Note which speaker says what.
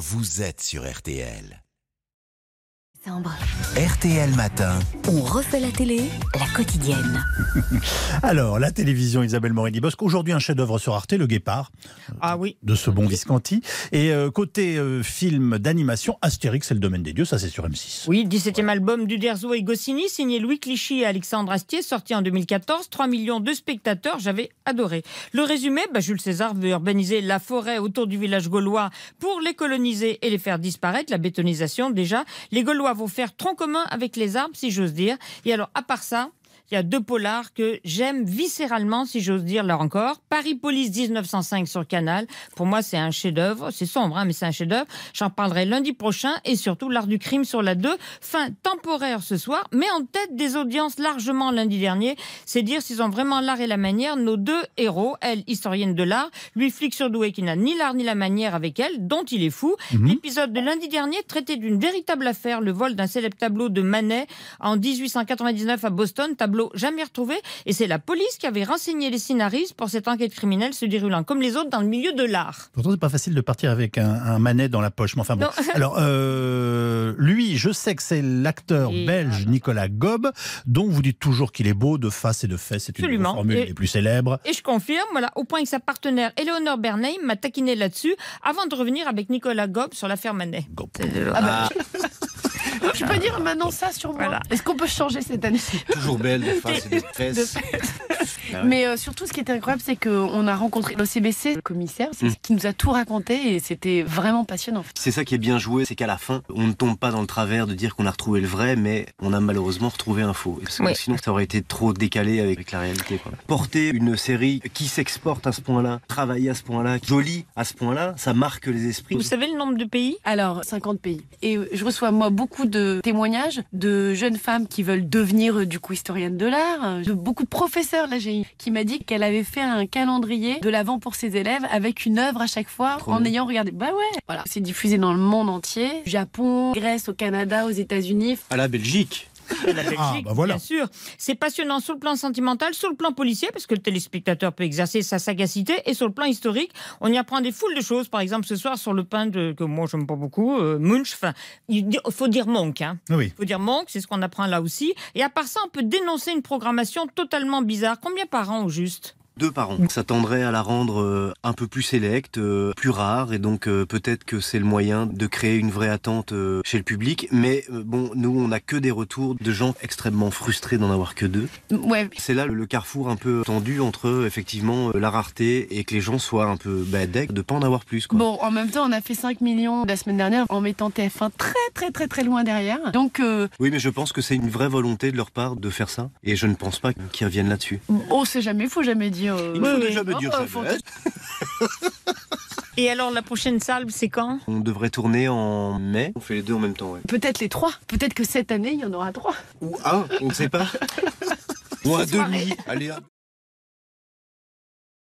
Speaker 1: vous êtes sur RTL.
Speaker 2: Décembre.
Speaker 1: RTL Matin.
Speaker 2: On refait la télé, la quotidienne.
Speaker 3: Alors, la télévision Isabelle Morini-Bosque. Aujourd'hui, un chef-d'œuvre sur Arte, Le Guépard,
Speaker 4: Ah oui.
Speaker 3: de ce bon Visconti. Et euh, côté euh, film d'animation, Astérix et le domaine des dieux, ça c'est sur M6.
Speaker 4: Oui, 17e album d'Uderzo et Goscinny, signé Louis Clichy et Alexandre Astier, sorti en 2014. 3 millions de spectateurs, j'avais adoré. Le résumé, bah, Jules César veut urbaniser la forêt autour du village gaulois pour les coloniser et les faire disparaître. La bétonisation, déjà. Les Gaulois vont faire tronc commun avec les arbres, si j'ose dire. Et alors, à part ça, il y a deux polars que j'aime viscéralement, si j'ose dire là encore. Paris Police 1905 sur Canal. Pour moi, c'est un chef-d'œuvre. C'est sombre, hein, mais c'est un chef-d'œuvre. J'en parlerai lundi prochain. Et surtout, l'art du crime sur la 2. Fin temporaire ce soir, mais en tête des audiences largement lundi dernier. C'est dire s'ils ont vraiment l'art et la manière. Nos deux héros, elle, historienne de l'art, lui, flic surdoué qui n'a ni l'art ni la manière avec elle, dont il est fou. L'épisode de lundi dernier traitait d'une véritable affaire, le vol d'un célèbre tableau de Manet en 1899 à Boston, tableau jamais retrouvé. Et c'est la police qui avait renseigné les scénaristes pour cette enquête criminelle se déroulant comme les autres dans le milieu de l'art.
Speaker 3: Pourtant, c'est pas facile de partir avec un, un manet dans la poche. Mais enfin bon. Alors, euh, lui, je sais que c'est l'acteur
Speaker 4: Et
Speaker 3: belge Nicolas Gob, dont vous dites toujours qu'il est beau de face et de fesses. C'est une formules
Speaker 4: Et-
Speaker 3: les plus célèbres.
Speaker 4: Et je confirme, voilà, au point que sa partenaire Eleonore Bernheim m'a taquiné là-dessus avant de revenir avec Nicolas Gob sur l'affaire Manet.
Speaker 3: Gob.
Speaker 5: Je peux dire maintenant ça sur moi.
Speaker 4: Voilà.
Speaker 5: Est-ce qu'on peut changer cette année
Speaker 6: Toujours belle de face et de fesses. Ah ouais.
Speaker 5: Mais euh, surtout, ce qui était incroyable, c'est qu'on a rencontré l'OCBC, le commissaire,
Speaker 6: Mm.
Speaker 5: qui nous a tout raconté et c'était vraiment passionnant.
Speaker 6: C'est ça qui est bien joué, c'est qu'à la fin, on ne tombe pas dans le travers de dire qu'on a retrouvé le vrai, mais on a malheureusement retrouvé un faux. Parce que
Speaker 4: Oui.
Speaker 6: sinon, ça aurait été trop décalé avec, la réalité. quoi. Porter une série qui s'exporte à ce point-là, travailler à ce point-là, jolie à ce point-là, ça marque les esprits.
Speaker 4: Vous savez le nombre de pays?
Speaker 5: Alors, 50 pays. Et je reçois, moi, beaucoup de témoignages de jeunes femmes qui veulent devenir, euh, du coup, historiennes de l'art, euh, de beaucoup de professeurs. Là, j'ai qui m'a dit qu'elle avait fait un calendrier de l'avant pour ses élèves avec une œuvre à chaque fois
Speaker 6: Trop
Speaker 5: en
Speaker 6: bien.
Speaker 5: ayant regardé. Bah ouais, voilà. C'est diffusé dans le monde entier. Japon, Grèce, au Canada, aux États-Unis.
Speaker 6: À la Belgique.
Speaker 4: La Belgique,
Speaker 3: Ah, bah voilà.
Speaker 4: bien sûr. C'est passionnant sur le plan sentimental, sur le plan policier, parce que le téléspectateur peut exercer sa sagacité, et sur le plan historique, on y apprend des foules de choses. Par exemple, ce soir, sur le pain de, que moi, j'aime pas beaucoup, euh, Munch, enfin, il faut dire Monk, hein.
Speaker 3: Oui.
Speaker 4: faut dire Monk, c'est ce qu'on apprend là aussi. Et à part ça, on peut dénoncer une programmation totalement bizarre. Combien par an, au juste?
Speaker 6: Deux par an. Ça tendrait à la rendre euh, un peu plus sélecte, euh, plus rare, et donc euh, peut-être que c'est le moyen de créer une vraie attente chez le public. Mais bon, nous, on n'a que des retours de gens extrêmement frustrés d'en avoir que deux.
Speaker 5: Ouais.
Speaker 6: C'est là le- carrefour un peu tendu entre effectivement la rareté et que les gens soient un peu bah, deg de pas en avoir plus. Quoi.
Speaker 5: Bon, en même temps, on a fait 5 millions la semaine dernière en mettant TF1 très, très, très, très loin derrière. Donc, euh,
Speaker 6: Oui, mais je pense que c'est une vraie volonté de leur part de faire ça, et je ne pense pas qu'ils reviennent là-dessus.
Speaker 5: oh, c'est jamais, faut jamais dire. Euh,
Speaker 6: Il
Speaker 4: Oui,
Speaker 6: faut
Speaker 4: oui.
Speaker 6: jamais dire
Speaker 5: Oh, faut-
Speaker 4: Et alors, la prochaine salve, c'est quand?
Speaker 6: On devrait tourner en mai. On fait les deux en même temps, ouais.
Speaker 5: Peut-être les trois. Peut-être que cette année, il y en aura trois.
Speaker 6: Ou un, on ne sait pas. Ou un demi. Allez, un